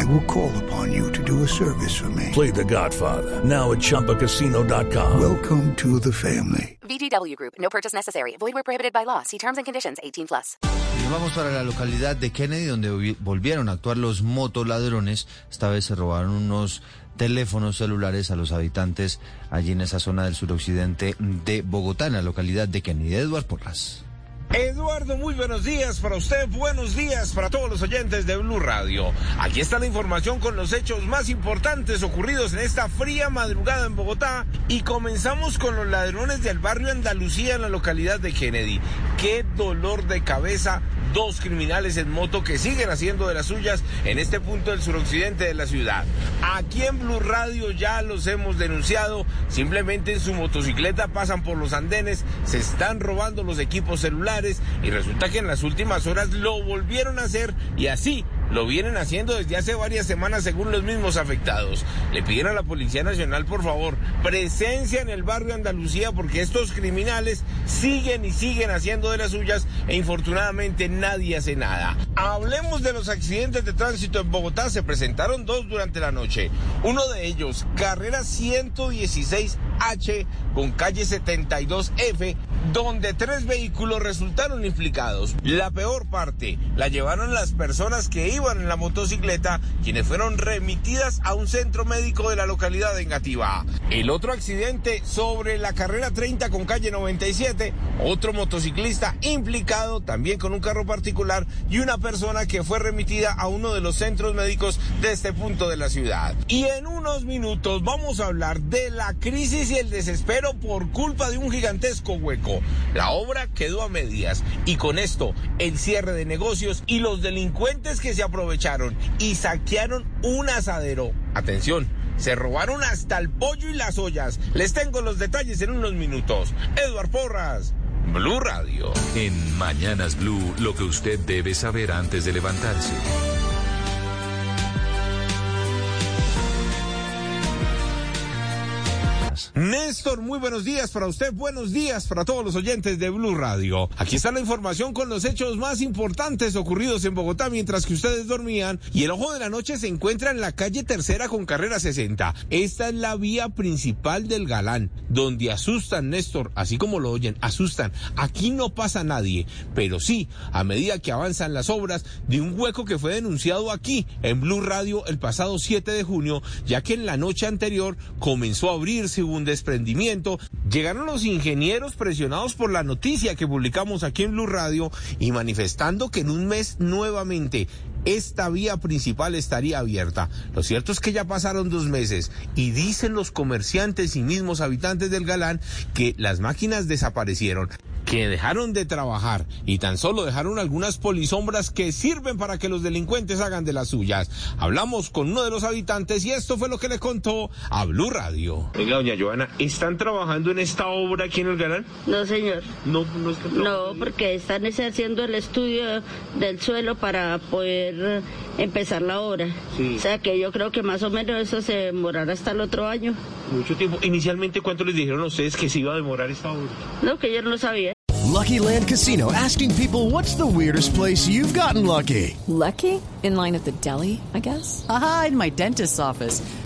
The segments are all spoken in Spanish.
I will call upon you to do a service for me. Play The Godfather now at ChumbaCasino.com. Welcome to the family. VGW Group. No purchase necessary. Void where prohibited by law. See terms and conditions. 18 plus. Nos vamos para la localidad de Kennedy, donde volvi- volvieron a actuar los motoladrones. Esta vez se robaron unos teléfonos celulares a los habitantes allí en esa zona del suroccidente de Bogotá, en la localidad de Kennedy. Eduard Porras. Eduardo, muy buenos días para usted, buenos días para todos los oyentes de Blue Radio. Aquí está la información con los hechos más importantes ocurridos en esta fría madrugada en Bogotá y comenzamos con los ladrones del barrio Andalucía en la localidad de Kennedy. Qué dolor de cabeza dos criminales en moto que siguen haciendo de las suyas en este punto del suroccidente de la ciudad. Aquí en Blue Radio ya los hemos denunciado, simplemente en su motocicleta pasan por los andenes, se están robando los equipos celulares y resulta que en las últimas horas lo volvieron a hacer y así lo vienen haciendo desde hace varias semanas según los mismos afectados. Le piden a la Policía Nacional, por favor, presencia en el barrio Andalucía porque estos criminales siguen y siguen haciendo de las suyas e infortunadamente nadie hace nada. Hablemos de los accidentes de tránsito en Bogotá. Se presentaron dos durante la noche. Uno de ellos, carrera 116H con calle 72F, donde tres vehículos resultaron implicados. La peor parte la llevaron las personas que iban en la motocicleta, quienes fueron remitidas a un centro médico de la localidad de Engativá. El otro accidente sobre la carrera 30 con calle 97, otro motociclista implicado también con un carro particular y una persona que fue remitida a uno de los centros médicos de este punto de la ciudad. Y en unos minutos vamos a hablar de la crisis y el desespero por culpa de un gigantesco hueco. La obra quedó a medias y con esto el cierre de negocios y los delincuentes que se aprovecharon y saquearon un asadero. Atención. Se robaron hasta el pollo y las ollas. Les tengo los detalles en unos minutos. Eduard Porras, Blue Radio. En Mañanas Blue, lo que usted debe saber antes de levantarse. Néstor, muy buenos días para usted, buenos días para todos los oyentes de Blue Radio. Aquí está la información con los hechos más importantes ocurridos en Bogotá mientras que ustedes dormían y el ojo de la noche se encuentra en la calle tercera con carrera 60. Esta es la vía principal del Galán, donde asustan, Néstor, así como lo oyen, asustan. Aquí no pasa nadie, pero sí, a medida que avanzan las obras de un hueco que fue denunciado aquí en Blue Radio el pasado 7 de junio, ya que en la noche anterior comenzó a abrirse un desprendimiento. Llegaron los ingenieros presionados por la noticia que publicamos aquí en Blue Radio y manifestando que en un mes nuevamente esta vía principal estaría abierta. Lo cierto es que ya pasaron dos meses y dicen los comerciantes y mismos habitantes del Galán que las máquinas desaparecieron que dejaron de trabajar y tan solo dejaron algunas polisombras que sirven para que los delincuentes hagan de las suyas. Hablamos con uno de los habitantes y esto fue lo que le contó a Blue Radio. Oiga, doña Joana, ¿están trabajando en esta obra aquí en el Galán? No, señor. No, no están No, porque están haciendo el estudio del suelo para poder empezar la obra. Sí. O sea que yo creo que más o menos eso se demorará hasta el otro año. Mucho tiempo. Inicialmente, ¿cuánto les dijeron a ustedes que se iba a demorar esta obra? No, que yo no lo sabía. Lucky Land Casino asking people what's the weirdest place you've gotten lucky? Lucky? In line at the deli, I guess? Aha, in my dentist's office.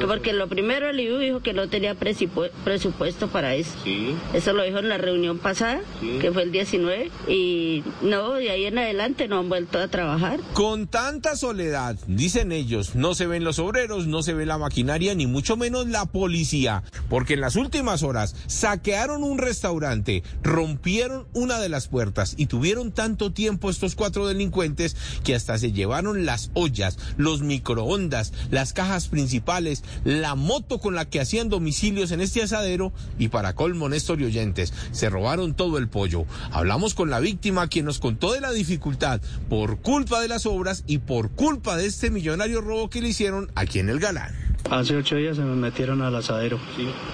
Porque lo primero el IU dijo que no tenía presupuesto para eso. Sí. Eso lo dijo en la reunión pasada, Sí. que fue el 19. Y no, de ahí en adelante no han vuelto a trabajar. Con tanta soledad, dicen ellos, no se ven los obreros, no se ve la maquinaria, ni mucho menos la policía, porque en las últimas horas saquearon un restaurante, rompieron una de las puertas y tuvieron tanto tiempo estos cuatro delincuentes que hasta se llevaron las ollas, los microondas, las cajas principales, la moto con la que hacían domicilios en este asadero y para colmo, Néstor y oyentes, se robaron todo el pollo. Hablamos con la víctima quien nos contó de la dificultad por culpa de las obras y por culpa de este millonario robo que le hicieron aquí en el Galán. Hace ocho días se me metieron al asadero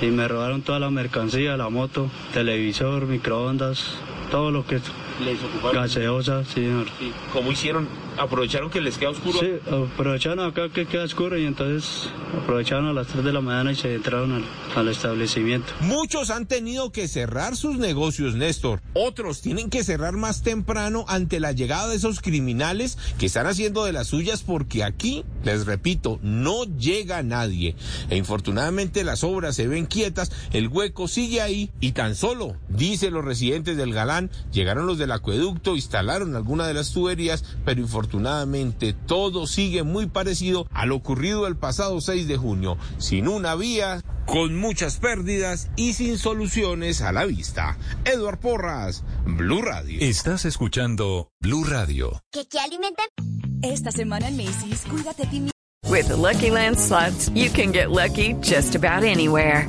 y me robaron toda la mercancía, la moto, televisor, microondas, todo lo que... Les ocuparon. Gaseosa, sí, señor. ¿Cómo hicieron? ¿Aprovecharon que les queda oscuro? Sí, aprovecharon acá que queda oscuro y entonces aprovecharon a las 3 de la mañana y se entraron al, al establecimiento. Muchos han tenido que cerrar sus negocios, Néstor. Otros tienen que cerrar más temprano ante la llegada de esos criminales que están haciendo de las suyas porque aquí, les repito, no llega nadie. E infortunadamente las obras se ven quietas, el hueco sigue ahí y tan solo, dicen los residentes del Galán, llegaron los del acueducto, instalaron alguna de las tuberías, pero infortunadamente todo sigue muy parecido a lo ocurrido el pasado 6 de junio, sin una vía, con muchas pérdidas y sin soluciones a la vista. Eduard Porras, Blue Radio. Estás escuchando Blue Radio. ¿Qué, qué alimentan? Esta semana en Macy's, cuídate de ti. With the Lucky Land slots, you can get lucky just about anywhere.